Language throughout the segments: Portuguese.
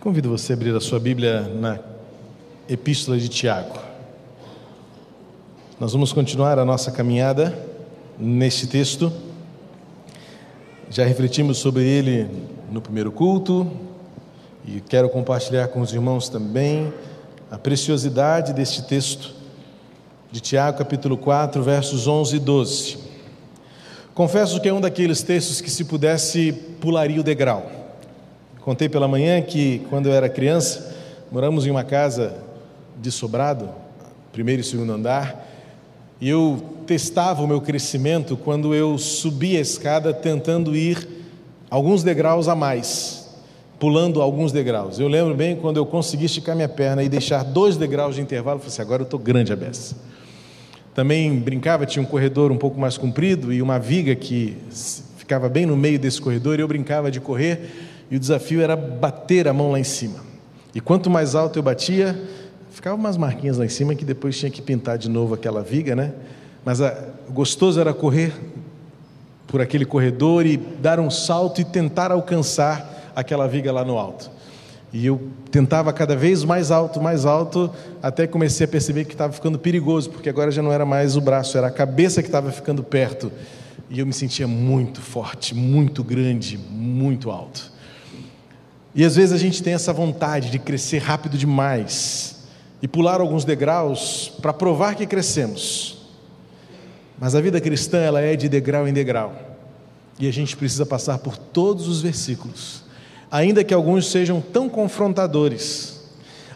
Convido você a abrir a sua Bíblia na Epístola de Tiago. Nós vamos continuar a nossa caminhada neste texto. Já refletimos sobre ele no primeiro culto e quero compartilhar com os irmãos também a preciosidade deste texto de Tiago, capítulo 4, versos 11 e 12. Confesso que é um daqueles textos que, se pudesse, pularia o degrau Contei pela manhã que, quando eu era criança, moramos em uma casa de sobrado, primeiro e segundo andar, e eu testava o meu crescimento quando eu subia a escada tentando ir alguns degraus a mais, pulando alguns degraus. Eu lembro bem quando eu consegui esticar minha perna e deixar dois degraus de intervalo, eu falei assim, agora eu estou grande a beça. Também brincava, tinha um corredor um pouco mais comprido e uma viga que ficava bem no meio desse corredor, e eu brincava de correr e o desafio era bater a mão lá em cima. E quanto mais alto eu batia, ficavam umas marquinhas lá em cima que depois tinha que pintar de novo aquela viga, né? Mas a, o gostoso era correr por aquele corredor e dar um salto e tentar alcançar aquela viga lá no alto. E eu tentava cada vez mais alto, mais alto, até comecei a perceber que estava ficando perigoso, porque agora já não era mais o braço, era a cabeça que estava ficando perto. E eu me sentia muito forte, muito grande, muito alto. E às vezes a gente tem essa vontade de crescer rápido demais e pular alguns degraus para provar que crescemos. Mas a vida cristã ela é de degrau em degrau. E a gente precisa passar por todos os versículos, ainda que alguns sejam tão confrontadores.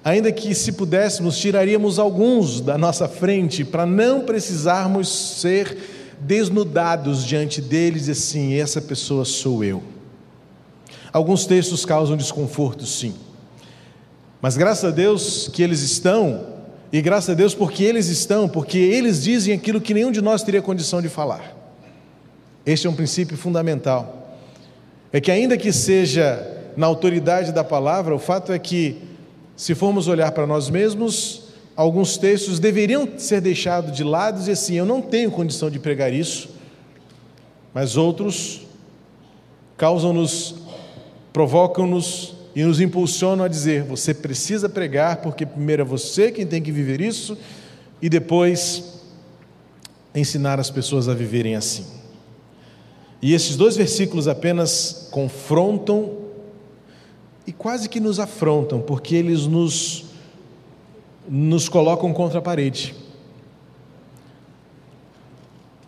Ainda que se pudéssemos tiraríamos alguns da nossa frente para não precisarmos ser desnudados diante deles e assim, essa pessoa sou eu. Alguns textos causam desconforto, sim. Mas graças a Deus que eles estão, e graças a Deus porque eles estão, porque eles dizem aquilo que nenhum de nós teria condição de falar. Este é um princípio fundamental. É que, ainda que seja na autoridade da palavra, o fato é que, se formos olhar para nós mesmos, alguns textos deveriam ser deixados de lado e assim: eu não tenho condição de pregar isso, mas outros causam-nos provocam-nos e nos impulsionam a dizer: você precisa pregar, porque primeiro é você quem tem que viver isso, e depois ensinar as pessoas a viverem assim. E esses dois versículos apenas confrontam e quase que nos afrontam, porque eles nos, nos colocam contra a parede.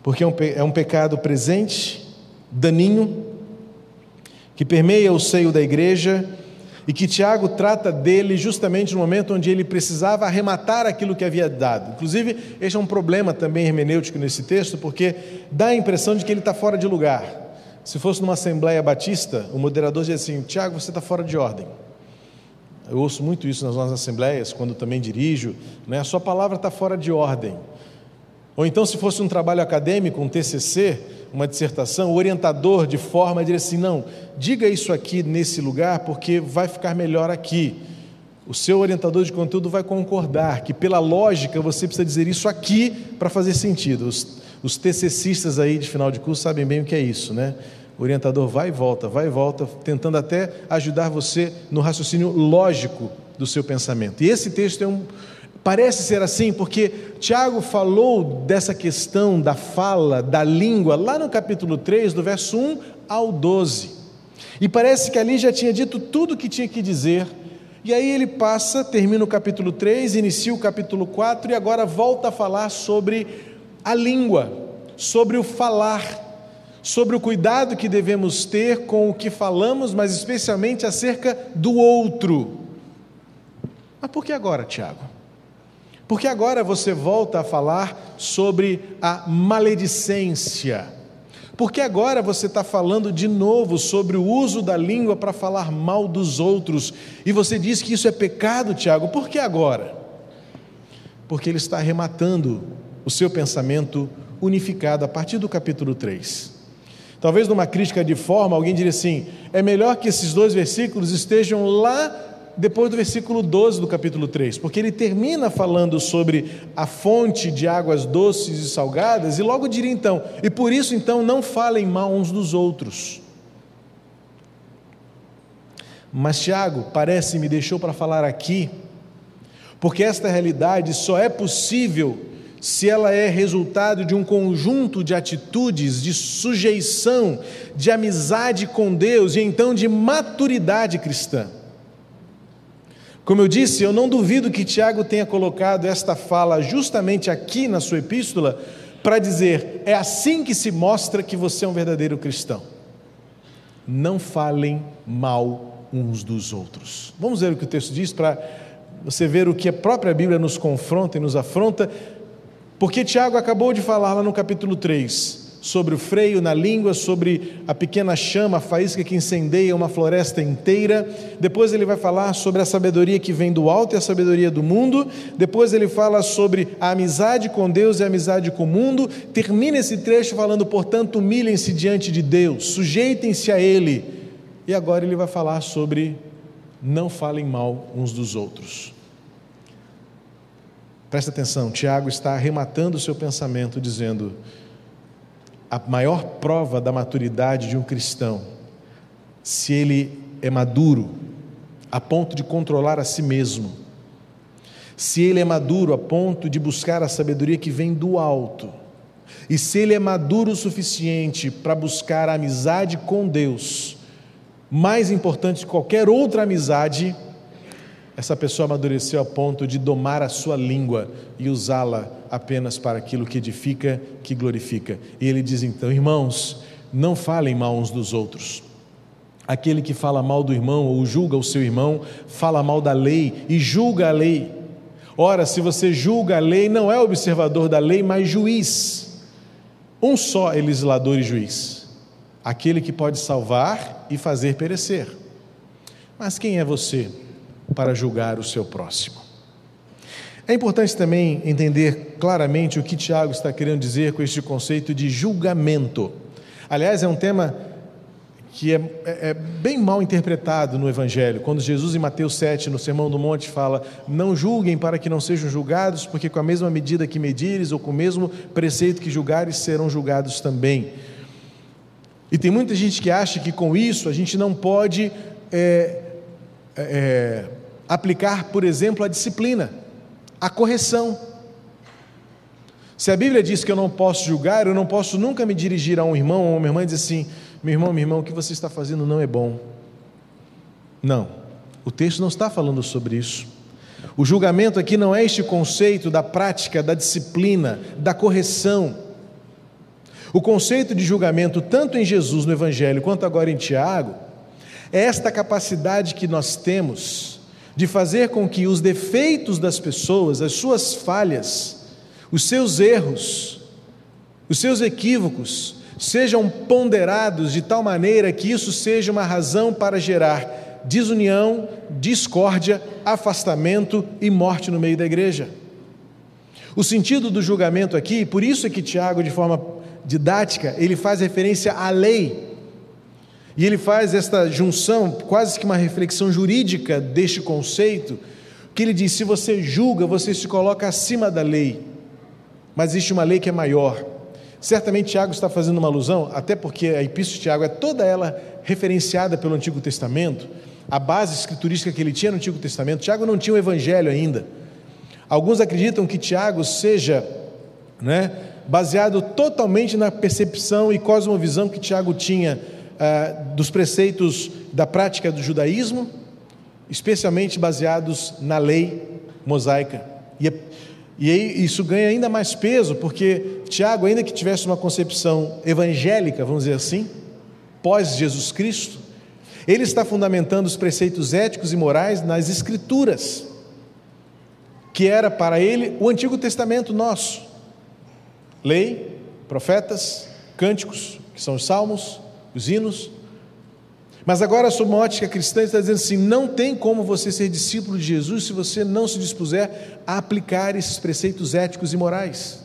Porque é um, é um pecado presente, daninho, que permeia o seio da igreja e que Tiago trata dele justamente no momento onde ele precisava arrematar aquilo que havia dado. Inclusive, este é um problema também hermenêutico nesse texto, porque dá a impressão de que ele está fora de lugar. Se fosse numa assembleia batista, o moderador dizia assim: Tiago, você está fora de ordem. Eu ouço muito isso nas nossas assembleias, quando também dirijo, né? a sua palavra está fora de ordem. Ou então, se fosse um trabalho acadêmico, um TCC, uma dissertação, o orientador de forma dizer assim: não, diga isso aqui nesse lugar porque vai ficar melhor aqui. O seu orientador de conteúdo vai concordar que, pela lógica, você precisa dizer isso aqui para fazer sentido. Os, os TCCistas aí de final de curso sabem bem o que é isso, né? O orientador vai e volta, vai e volta, tentando até ajudar você no raciocínio lógico do seu pensamento. E esse texto é um, Parece ser assim porque Tiago falou dessa questão da fala, da língua, lá no capítulo 3, do verso 1 ao 12. E parece que ali já tinha dito tudo o que tinha que dizer. E aí ele passa, termina o capítulo 3, inicia o capítulo 4 e agora volta a falar sobre a língua, sobre o falar, sobre o cuidado que devemos ter com o que falamos, mas especialmente acerca do outro. Mas por que agora, Tiago? Porque agora você volta a falar sobre a maledicência. Porque agora você está falando de novo sobre o uso da língua para falar mal dos outros. E você diz que isso é pecado, Tiago. Por que agora? Porque ele está arrematando o seu pensamento unificado a partir do capítulo 3. Talvez numa crítica de forma, alguém diria assim: é melhor que esses dois versículos estejam lá depois do versículo 12 do capítulo 3, porque ele termina falando sobre a fonte de águas doces e salgadas, e logo diria então: e por isso então não falem mal uns dos outros. Mas Tiago, parece, me deixou para falar aqui, porque esta realidade só é possível se ela é resultado de um conjunto de atitudes de sujeição, de amizade com Deus e então de maturidade cristã. Como eu disse, eu não duvido que Tiago tenha colocado esta fala justamente aqui na sua epístola para dizer: é assim que se mostra que você é um verdadeiro cristão. Não falem mal uns dos outros. Vamos ver o que o texto diz para você ver o que a própria Bíblia nos confronta e nos afronta porque Tiago acabou de falar lá no capítulo 3 sobre o freio na língua, sobre a pequena chama, a faísca que incendeia uma floresta inteira. Depois ele vai falar sobre a sabedoria que vem do alto e a sabedoria do mundo. Depois ele fala sobre a amizade com Deus e a amizade com o mundo. Termina esse trecho falando, portanto, humilhem-se diante de Deus, sujeitem-se a Ele. E agora ele vai falar sobre não falem mal uns dos outros. Presta atenção, Tiago está arrematando o seu pensamento, dizendo: a maior prova da maturidade de um cristão, se ele é maduro a ponto de controlar a si mesmo, se ele é maduro a ponto de buscar a sabedoria que vem do alto, e se ele é maduro o suficiente para buscar a amizade com Deus, mais importante que qualquer outra amizade, essa pessoa amadureceu a ponto de domar a sua língua e usá-la apenas para aquilo que edifica, que glorifica. E ele diz então: irmãos, não falem mal uns dos outros. Aquele que fala mal do irmão ou julga o seu irmão, fala mal da lei e julga a lei. Ora, se você julga a lei, não é observador da lei, mas juiz. Um só é legislador e juiz, aquele que pode salvar e fazer perecer. Mas quem é você? Para julgar o seu próximo. É importante também entender claramente o que Tiago está querendo dizer com este conceito de julgamento. Aliás, é um tema que é, é, é, bem mal interpretado no Evangelho, quando Jesus, em Mateus 7, no Sermão do Monte, fala: Não julguem para que não sejam julgados, porque com a mesma medida que medires ou com o mesmo preceito que julgares, serão julgados também. E tem muita gente que acha que com isso a gente não pode é, é, aplicar, por exemplo, a disciplina, a correção. Se a Bíblia diz que eu não posso julgar, eu não posso nunca me dirigir a um irmão ou uma irmã e dizer assim: meu irmão, meu irmão, o que você está fazendo não é bom. Não, o texto não está falando sobre isso. O julgamento aqui não é este conceito da prática, da disciplina, da correção. O conceito de julgamento, tanto em Jesus no Evangelho quanto agora em Tiago, é esta capacidade que nós temos de fazer com que os defeitos das pessoas, as suas falhas, os seus erros, os seus equívocos, sejam ponderados de tal maneira que isso seja uma razão para gerar desunião, discórdia, afastamento e morte no meio da igreja. O sentido do julgamento aqui, por isso é que Tiago, de forma didática, ele faz referência à lei e ele faz esta junção, quase que uma reflexão jurídica deste conceito, que ele diz: se você julga, você se coloca acima da lei, mas existe uma lei que é maior. Certamente Tiago está fazendo uma alusão, até porque a Epístola de Tiago é toda ela referenciada pelo Antigo Testamento, a base escriturística que ele tinha no Antigo Testamento. Tiago não tinha o Evangelho ainda. Alguns acreditam que Tiago seja né, baseado totalmente na percepção e cosmovisão que Tiago tinha ah, dos preceitos da prática do judaísmo, especialmente baseados na lei mosaica. E, e aí isso ganha ainda mais peso, porque Tiago, ainda que tivesse uma concepção evangélica, vamos dizer assim, pós Jesus Cristo, ele está fundamentando os preceitos éticos e morais nas Escrituras, que era para ele o Antigo Testamento nosso. Lei, profetas, cânticos, que são os salmos, os hinos. Mas agora, sob uma ótica cristã, está dizendo assim: não tem como você ser discípulo de Jesus se você não se dispuser a aplicar esses preceitos éticos e morais.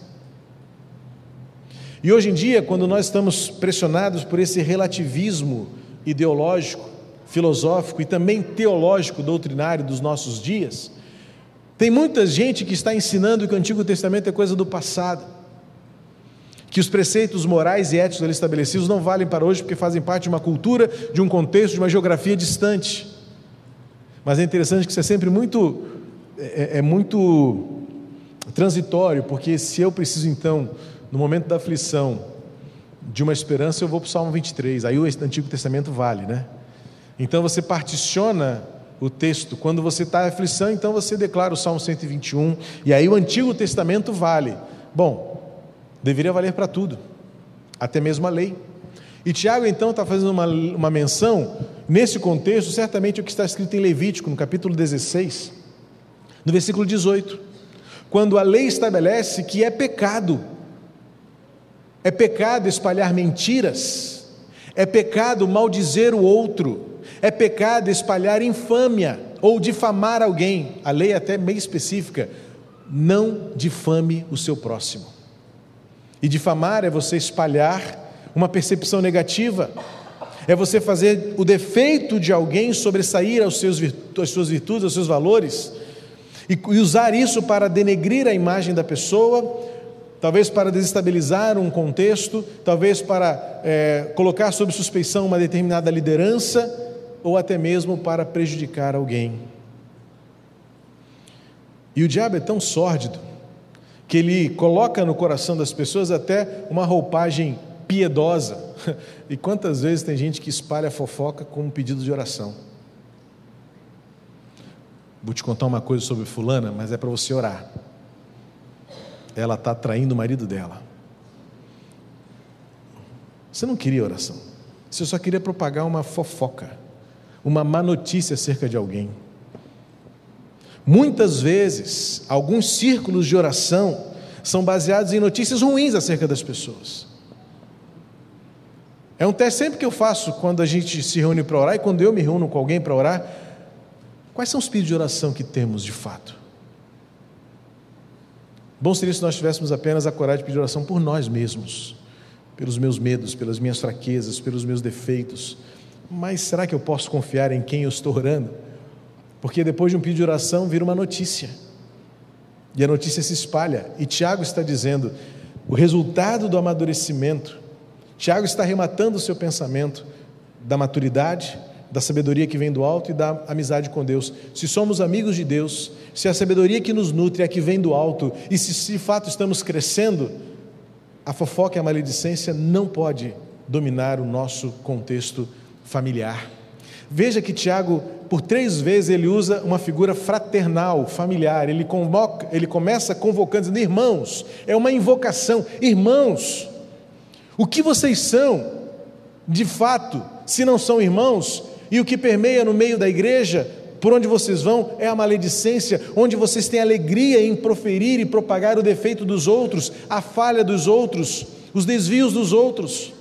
E hoje em dia, quando nós estamos pressionados por esse relativismo ideológico, filosófico e também teológico, doutrinário dos nossos dias, tem muita gente que está ensinando que o Antigo Testamento é coisa do passado que os preceitos morais e éticos ali estabelecidos não valem para hoje porque fazem parte de uma cultura, de um contexto, de uma geografia distante. Mas é interessante que isso é sempre muito é, é muito transitório, porque se eu preciso então, no momento da aflição, de uma esperança, eu vou para o Salmo 23. Aí o Antigo Testamento vale, né? Então você particiona o texto. Quando você está em aflição, então você declara o Salmo 121. E aí o Antigo Testamento vale. Bom, deveria valer para tudo, até mesmo a lei. E Tiago então está fazendo uma, uma menção, nesse contexto, certamente o que está escrito em Levítico, no capítulo 16, no versículo 18, quando a lei estabelece que é pecado, é pecado espalhar mentiras, é pecado maldizer o outro, é pecado espalhar infâmia ou difamar alguém. A lei é até meio específica. Não difame o seu próximo. E difamar é você espalhar uma percepção negativa, é você fazer o defeito de alguém sobressair aos seus, às suas virtudes, aos seus valores, e, e usar isso para denegrir a imagem da pessoa, talvez para desestabilizar um contexto, talvez para é, colocar sob suspeição uma determinada liderança ou até mesmo para prejudicar alguém. E o diabo é tão sórdido que ele coloca no coração das pessoas até uma roupagem piedosa. E quantas vezes tem gente que espalha fofoca com um pedido de oração? Vou te contar uma coisa sobre Fulana, mas é para você orar. Ela está traindo o marido dela. Você não queria oração, você só queria propagar uma fofoca uma má notícia acerca de alguém. Muitas vezes, alguns círculos de oração são baseados em notícias ruins acerca das pessoas. É um teste sempre que eu faço quando a gente se reúne para orar e quando eu me reúno com alguém para orar. Quais são os pedidos de oração que temos de fato? Bom seria se nós tivéssemos apenas a coragem de pedir oração por nós mesmos, pelos meus medos, pelas minhas fraquezas, pelos meus defeitos, mas será que eu posso confiar em quem eu estou orando? Porque depois de um pedido de oração vira uma notícia. E a notícia se espalha. E Tiago está dizendo: o resultado do amadurecimento. Tiago está rematando o seu pensamento da maturidade, da sabedoria que vem do alto e da amizade com Deus. Se somos amigos de Deus, se a sabedoria que nos nutre é a que vem do alto, e se de fato estamos crescendo, a fofoca e a maledicência não pode dominar o nosso contexto familiar. Veja que Tiago, por três vezes, ele usa uma figura fraternal, familiar. Ele, convoca, ele começa convocando, dizendo: irmãos, é uma invocação. Irmãos, o que vocês são, de fato, se não são irmãos, e o que permeia no meio da igreja, por onde vocês vão, é a maledicência, onde vocês têm alegria em proferir e propagar o defeito dos outros, a falha dos outros, os desvios dos outros.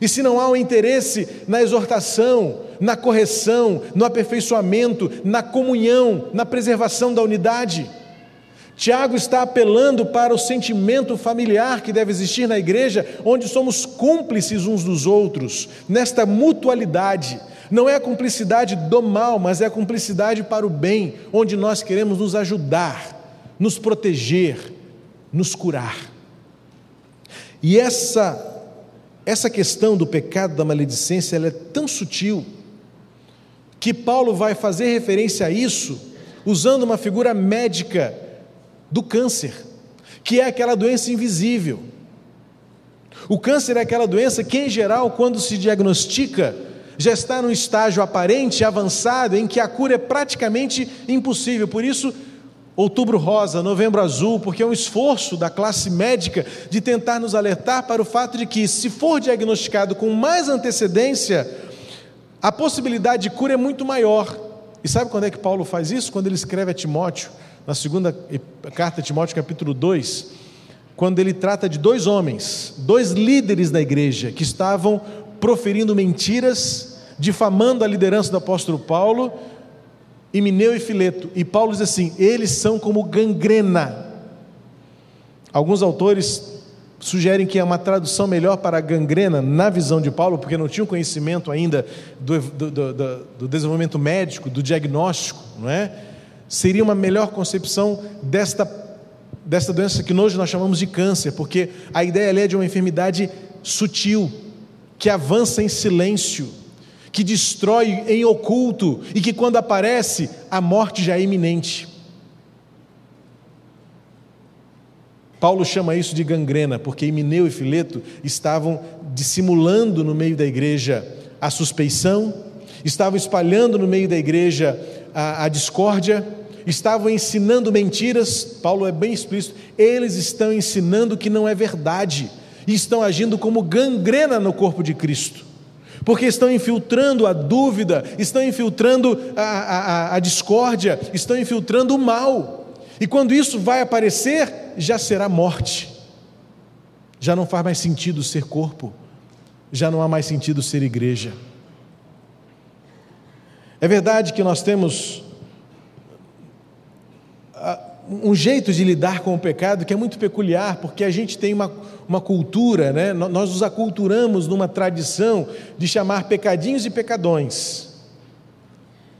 E se não há um interesse na exortação, na correção, no aperfeiçoamento, na comunhão, na preservação da unidade, Tiago está apelando para o sentimento familiar que deve existir na igreja, onde somos cúmplices uns dos outros, nesta mutualidade. Não é a cumplicidade do mal, mas é a cumplicidade para o bem, onde nós queremos nos ajudar, nos proteger, nos curar. E essa essa questão do pecado da maledicência ela é tão sutil que Paulo vai fazer referência a isso usando uma figura médica do câncer, que é aquela doença invisível. O câncer é aquela doença que, em geral, quando se diagnostica, já está num estágio aparente, avançado, em que a cura é praticamente impossível. Por isso, Outubro Rosa, Novembro Azul, porque é um esforço da classe médica de tentar nos alertar para o fato de que, se for diagnosticado com mais antecedência, a possibilidade de cura é muito maior. E sabe quando é que Paulo faz isso? Quando ele escreve a Timóteo, na segunda carta de Timóteo, capítulo 2, quando ele trata de dois homens, dois líderes da igreja, que estavam proferindo mentiras, difamando a liderança do apóstolo Paulo Emineu e Fileto. E Paulo diz assim: eles são como gangrena. Alguns autores sugerem que é uma tradução melhor para gangrena, na visão de Paulo, porque não tinham conhecimento ainda do, do, do, do desenvolvimento médico, do diagnóstico, não é? Seria uma melhor concepção desta, desta doença que hoje nós chamamos de câncer, porque a ideia ali é de uma enfermidade sutil, que avança em silêncio que destrói em oculto e que, quando aparece, a morte já é iminente. Paulo chama isso de gangrena, porque Emineu e Fileto estavam dissimulando no meio da igreja a suspeição, estavam espalhando no meio da igreja a, a discórdia, estavam ensinando mentiras. Paulo é bem explícito, eles estão ensinando que não é verdade e estão agindo como gangrena no corpo de Cristo porque estão infiltrando a dúvida, estão infiltrando a, a, a, discórdia, estão infiltrando o mal. E quando isso vai aparecer, já será morte. Já não faz mais sentido ser corpo, já não há mais sentido ser igreja. É verdade que nós temos um jeito de lidar com o pecado que é muito peculiar, porque a gente tem uma, uma cultura, né? nós nos aculturamos numa tradição de chamar pecadinhos e pecadões.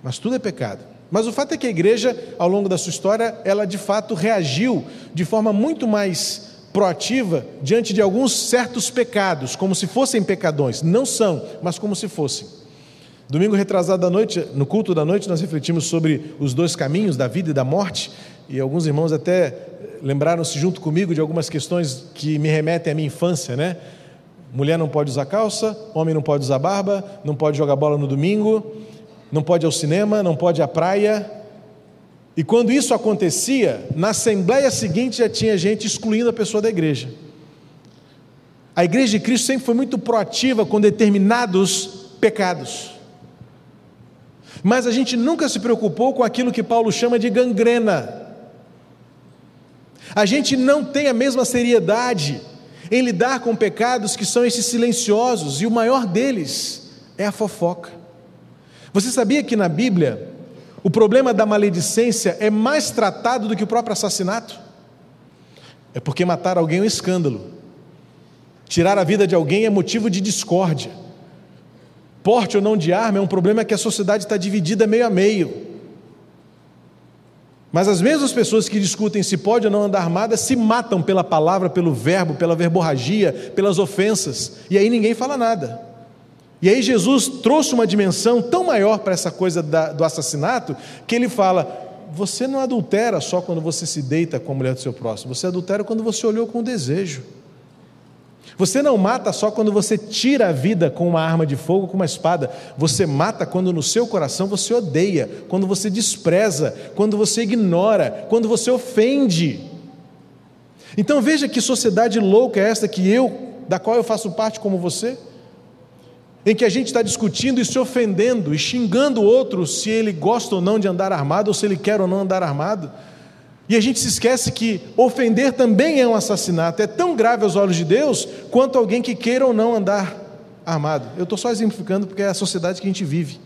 Mas tudo é pecado. Mas o fato é que a igreja, ao longo da sua história, ela de fato reagiu de forma muito mais proativa diante de alguns certos pecados, como se fossem pecadões. Não são, mas como se fossem. Domingo retrasado da noite, no culto da noite, nós refletimos sobre os dois caminhos da vida e da morte, e alguns irmãos até lembraram-se junto comigo de algumas questões que me remetem à minha infância, né? Mulher não pode usar calça, homem não pode usar barba, não pode jogar bola no domingo, não pode ir ao cinema, não pode ir à praia. E quando isso acontecia, na assembleia seguinte já tinha gente excluindo a pessoa da igreja. A igreja de Cristo sempre foi muito proativa com determinados pecados. Mas a gente nunca se preocupou com aquilo que Paulo chama de gangrena. A gente não tem a mesma seriedade em lidar com pecados que são esses silenciosos, e o maior deles é a fofoca. Você sabia que na Bíblia o problema da maledicência é mais tratado do que o próprio assassinato? É porque matar alguém é um escândalo. Tirar a vida de alguém é motivo de discórdia. Porte ou não de arma é um problema que a sociedade está dividida meio a meio. Mas as mesmas pessoas que discutem se pode ou não andar armada se matam pela palavra, pelo verbo, pela verborragia, pelas ofensas, e aí ninguém fala nada. E aí Jesus trouxe uma dimensão tão maior para essa coisa da, do assassinato que ele fala: você não adultera só quando você se deita com a mulher do seu próximo, você adultera quando você olhou com desejo. Você não mata só quando você tira a vida com uma arma de fogo, com uma espada. Você mata quando no seu coração você odeia, quando você despreza, quando você ignora, quando você ofende. Então veja que sociedade louca é esta que eu, da qual eu faço parte como você, em que a gente está discutindo e se ofendendo e xingando o outro se ele gosta ou não de andar armado ou se ele quer ou não andar armado. E a gente se esquece que ofender também é um assassinato, é tão grave aos olhos de Deus quanto alguém que queira ou não andar armado. Eu estou só exemplificando porque é a sociedade que a gente vive,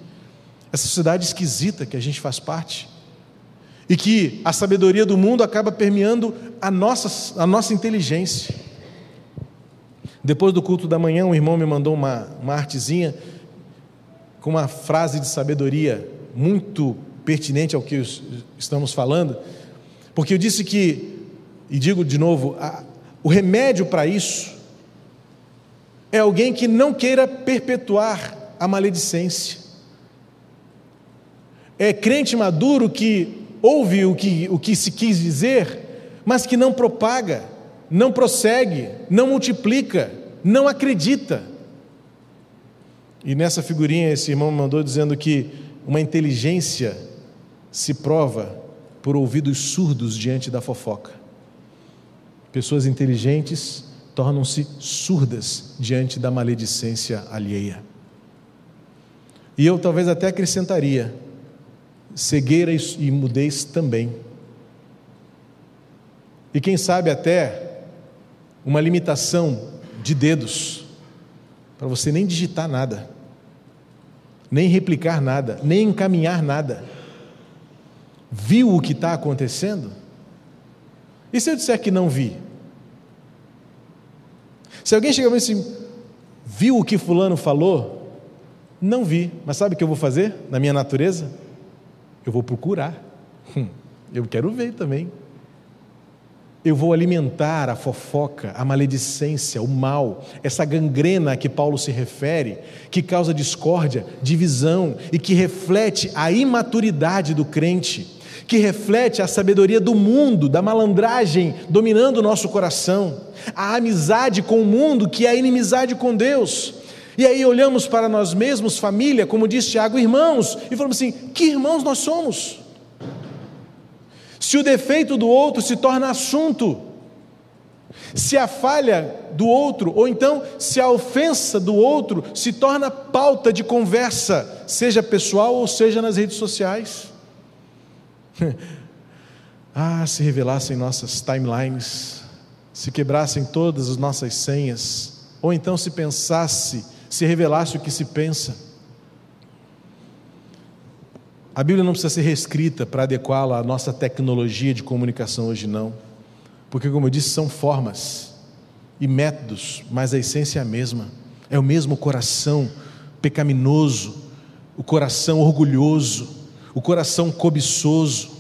essa sociedade esquisita que a gente faz parte, e que a sabedoria do mundo acaba permeando a nossa, a nossa inteligência. Depois do culto da manhã, um irmão me mandou uma, uma artezinha com uma frase de sabedoria muito pertinente ao que estamos falando porque eu disse que, e digo de novo, a, o remédio para isso é alguém que não queira perpetuar a maledicência. É crente maduro que ouve o que, o que se quis dizer, mas que não propaga, não prossegue, não multiplica, não acredita. E nessa figurinha esse irmão me mandou dizendo que uma inteligência se prova por ouvidos surdos diante da fofoca. Pessoas inteligentes tornam-se surdas diante da maledicência alheia. E eu talvez até acrescentaria: cegueira e mudez também. E quem sabe até uma limitação de dedos, para você nem digitar nada, nem replicar nada, nem encaminhar nada viu o que está acontecendo? E se eu disser que não vi? Se alguém chegar e assim, viu o que Fulano falou? Não vi, mas sabe o que eu vou fazer na minha natureza? Eu vou procurar. Hum, eu quero ver também. eu vou alimentar a fofoca, a maledicência, o mal, essa gangrena a que Paulo se refere, que causa discórdia, divisão e que reflete a imaturidade do crente, que reflete a sabedoria do mundo, da malandragem dominando o nosso coração, a amizade com o mundo que é a inimizade com Deus. E aí olhamos para nós mesmos, família, como diz Tiago, irmãos, e falamos assim: que irmãos nós somos? se o defeito do outro se torna assunto, se a falha do outro, ou então se a ofensa do outro se torna pauta de conversa, seja pessoal ou seja nas redes sociais. ah, se revelassem nossas timelines, se quebrassem todas as nossas senhas, ou então se pensasse, se revelasse o que se pensa. A Bíblia não precisa ser reescrita para adequá-la à nossa tecnologia de comunicação hoje, não. Porque, como eu disse, são formas e métodos, mas a essência é a mesma. É o mesmo coração pecaminoso, o coração orgulhoso, o coração cobiçoso,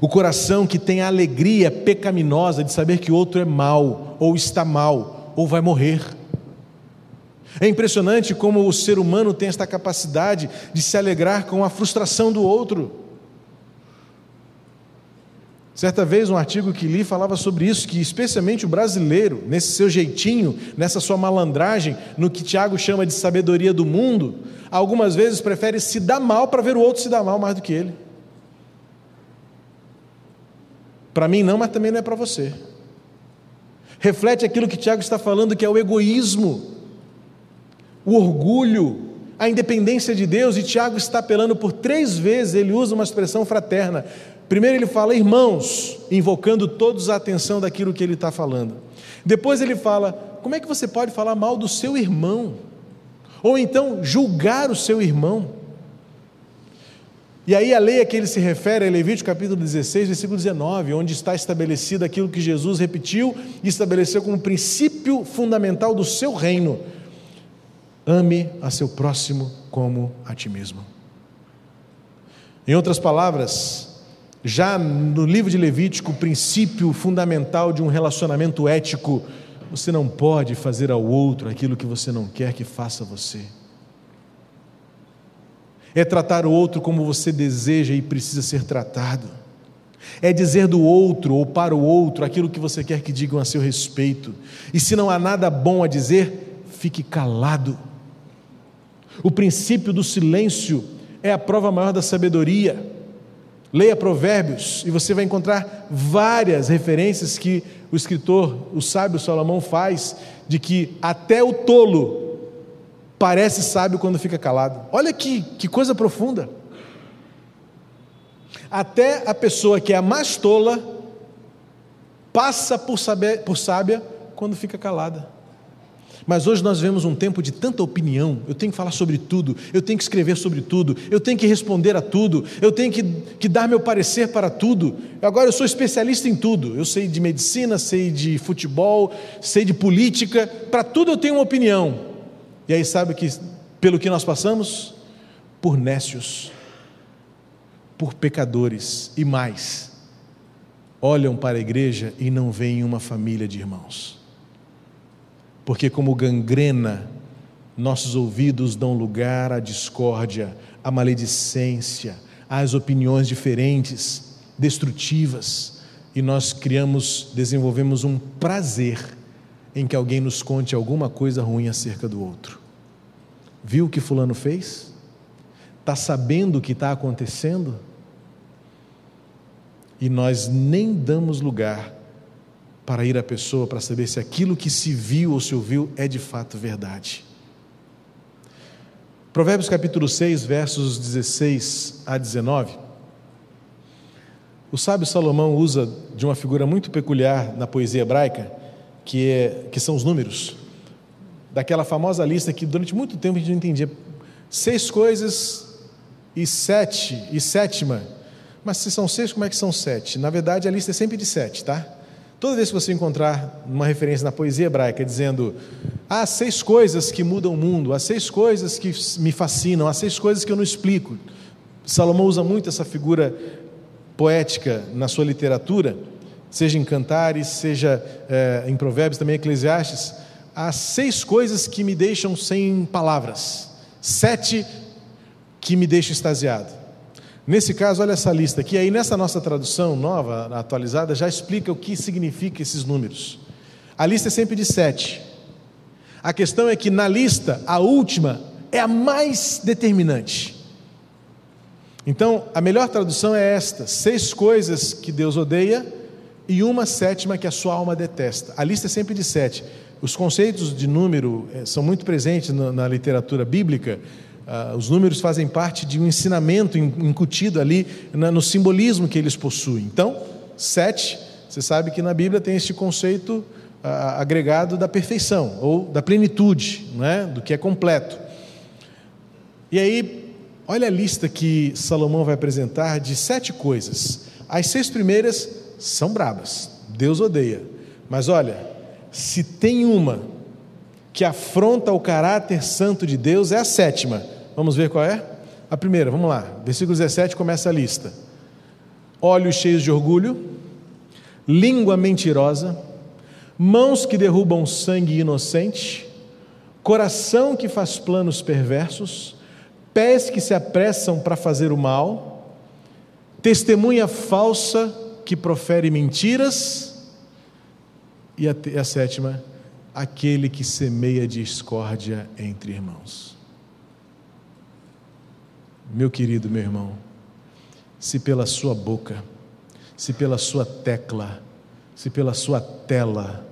o coração que tem a alegria pecaminosa de saber que o outro é mal, ou está mal, ou vai morrer. É impressionante como o ser humano tem esta capacidade de se alegrar com a frustração do outro. Certa vez, um artigo que li falava sobre isso, que especialmente o brasileiro, nesse seu jeitinho, nessa sua malandragem, no que Tiago chama de sabedoria do mundo, algumas vezes prefere se dar mal para ver o outro se dar mal mais do que ele. Para mim, não, mas também não é para você. Reflete aquilo que Tiago está falando, que é o egoísmo o orgulho, a independência de Deus, e Tiago está apelando por três vezes, ele usa uma expressão fraterna. Primeiro ele fala irmãos, invocando todos a atenção daquilo que ele está falando. Depois ele fala: como é que você pode falar mal do seu irmão? Ou então julgar o seu irmão? E aí a lei a que ele se refere é Levítico capítulo 16, versículo 19, onde está estabelecido aquilo que Jesus repetiu e estabeleceu como princípio fundamental do seu reino, Ame a seu próximo como a ti mesmo. Em outras palavras, já no livro de Levítico, o princípio fundamental de um relacionamento ético, você não pode fazer ao outro aquilo que você não quer que faça a você. É tratar o outro como você deseja e precisa ser tratado. É dizer do outro ou para o outro aquilo que você quer que digam a seu respeito. E se não há nada bom a dizer, fique calado. O princípio do silêncio é a prova maior da sabedoria. Leia Provérbios e você vai encontrar várias referências que o escritor, o sábio Salomão faz de que até o tolo parece sábio quando fica calado. Olha que, que coisa profunda. Até a pessoa que é a mais tola passa por, saber, por sábia quando fica calada. Mas hoje nós vemos um tempo de tanta opinião, eu tenho que falar sobre tudo, eu tenho que escrever sobre tudo, eu tenho que responder a tudo, eu tenho que, que dar meu parecer para tudo. Agora eu sou especialista em tudo, eu sei de medicina, sei de futebol, sei de política, para tudo eu tenho uma opinião. E aí sabe que pelo que nós passamos? Por nécios, por pecadores. E mais, olham para a igreja e não veem uma família de irmãos porque, como gangrena, nossos ouvidos dão lugar à discórdia, à maledicência, às opiniões diferentes, destrutivas, e nós criamos, desenvolvemos um prazer em que alguém nos conte alguma coisa ruim acerca do outro. Viu o que Fulano fez? Está sabendo o que está acontecendo? E nós nem damos lugar para ir à pessoa para saber se aquilo que se viu ou se ouviu é de fato verdade. Provérbios capítulo 6, versos 16 a 19. O sábio Salomão usa de uma figura muito peculiar na poesia hebraica, que, é, que são os números. Daquela famosa lista que durante muito tempo a gente não entendia. Seis coisas e sete, e sétima. Mas se são seis, como é que são sete? Na verdade, a lista é sempre de sete, tá? Toda vez que você encontrar uma referência na poesia hebraica dizendo há seis coisas que mudam o mundo, há seis coisas que me fascinam, há seis coisas que eu não explico. Salomão usa muito essa figura poética na sua literatura. seja em Cantares, seja é, em Provérbios, também Eclesiastes, há seis coisas que me deixam sem palavras, sete que me deixam extasiado. Nesse caso, olha essa lista aqui, aí nessa nossa tradução nova, atualizada, já explica o que significa esses números. A lista é sempre de sete. A questão é que na lista, a última é a mais determinante. Então, a melhor tradução é esta: seis coisas que Deus odeia e uma sétima que a sua alma detesta. A lista é sempre de sete. Os conceitos de número eh, são muito presentes na, na literatura bíblica. Uh, os números fazem parte de um ensinamento incutido ali na, no simbolismo que eles possuem. Então, sete, você sabe que na Bíblia tem este conceito uh, agregado da perfeição ou da plenitude, não é? do que é completo. E aí, olha a lista que Salomão vai apresentar de sete coisas. As seis primeiras são brabas, Deus odeia. Mas olha, se tem uma que afronta o caráter santo de Deus, é a sétima. Vamos ver qual é? A primeira, vamos lá. Versículo 17 começa a lista: olhos cheios de orgulho, língua mentirosa, mãos que derrubam sangue inocente, coração que faz planos perversos, pés que se apressam para fazer o mal, testemunha falsa que profere mentiras, e a, a sétima, aquele que semeia discórdia entre irmãos. Meu querido, meu irmão, se pela sua boca, se pela sua tecla, se pela sua tela,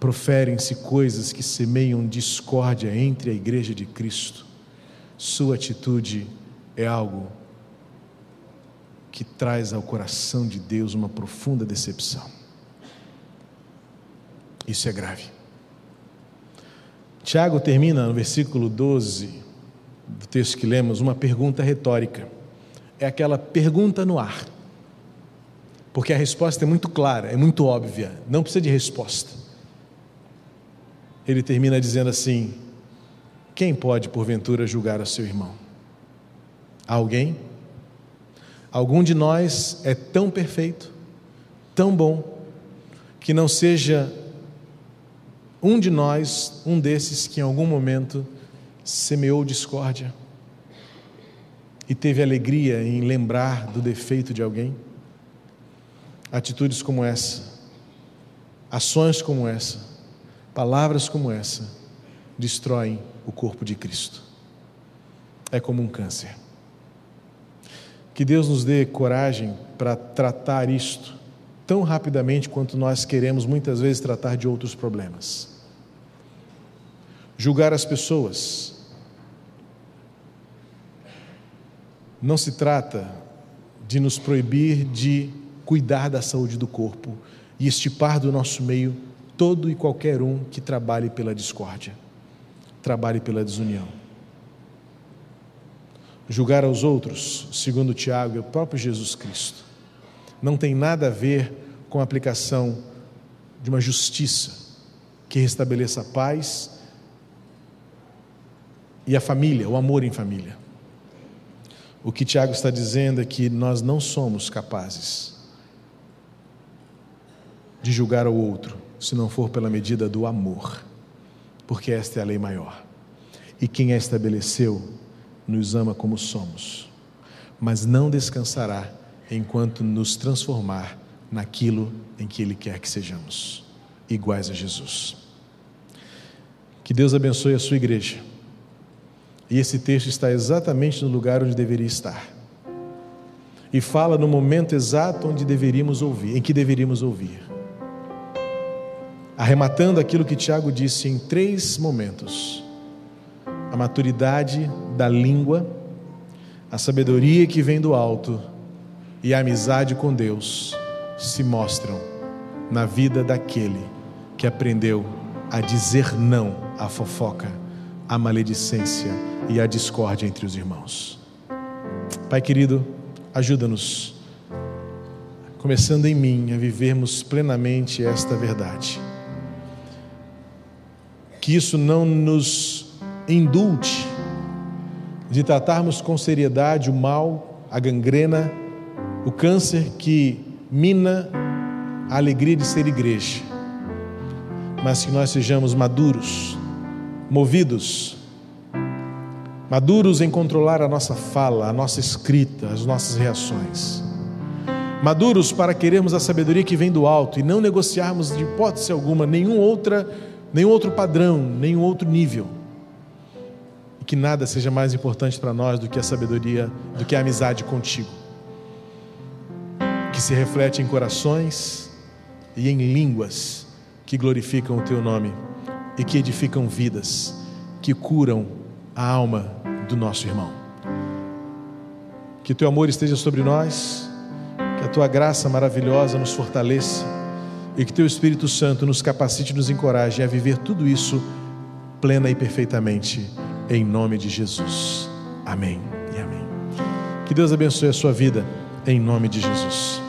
proferem-se coisas que semeiam discórdia entre a igreja de Cristo, sua atitude é algo que traz ao coração de Deus uma profunda decepção. Isso é grave. Tiago termina no versículo 12 do texto que lemos uma pergunta retórica. É aquela pergunta no ar. Porque a resposta é muito clara, é muito óbvia, não precisa de resposta. Ele termina dizendo assim: quem pode, porventura, julgar a seu irmão? Alguém? Algum de nós é tão perfeito, tão bom, que não seja um de nós, um desses que em algum momento semeou discórdia e teve alegria em lembrar do defeito de alguém? Atitudes como essa, ações como essa, palavras como essa, destroem o corpo de Cristo. É como um câncer. Que Deus nos dê coragem para tratar isto tão rapidamente quanto nós queremos muitas vezes tratar de outros problemas. Julgar as pessoas. Não se trata de nos proibir de cuidar da saúde do corpo e estipar do nosso meio todo e qualquer um que trabalhe pela discórdia trabalhe pela desunião. Julgar aos outros, segundo Tiago e o próprio Jesus Cristo, não tem nada a ver com a aplicação de uma justiça que restabeleça a paz e a família, o amor em família. O que Tiago está dizendo é que nós não somos capazes de julgar o outro se não for pela medida do amor porque esta é a lei maior. E quem a estabeleceu nos ama como somos, mas não descansará enquanto nos transformar naquilo em que Ele quer que sejamos, iguais a Jesus. Que Deus abençoe a sua igreja. E esse texto está exatamente no lugar onde deveria estar. E fala no momento exato onde deveríamos ouvir, em que deveríamos ouvir. Arrematando aquilo que Tiago disse em três momentos: a maturidade da língua, a sabedoria que vem do alto e a amizade com Deus se mostram na vida daquele que aprendeu a dizer não à fofoca, à maledicência e à discórdia entre os irmãos. Pai querido, ajuda-nos, começando em mim, a vivermos plenamente esta verdade que isso não nos indulte de tratarmos com seriedade o mal, a gangrena, o câncer que mina a alegria de ser igreja, mas que nós sejamos maduros, movidos, maduros em controlar a nossa fala, a nossa escrita, as nossas reações. Maduros para querermos a sabedoria que vem do alto e não negociarmos de hipótese alguma nenhum, outra, nenhum outro padrão, nenhum outro nível. E que nada seja mais importante para nós do que a sabedoria, do que a amizade contigo. Que se reflete em corações e em línguas que glorificam o teu nome e que edificam vidas, que curam a alma do nosso irmão. Que teu amor esteja sobre nós, que a tua graça maravilhosa nos fortaleça e que teu Espírito Santo nos capacite e nos encoraje a viver tudo isso plena e perfeitamente, em nome de Jesus. Amém e amém. Que Deus abençoe a sua vida, em nome de Jesus.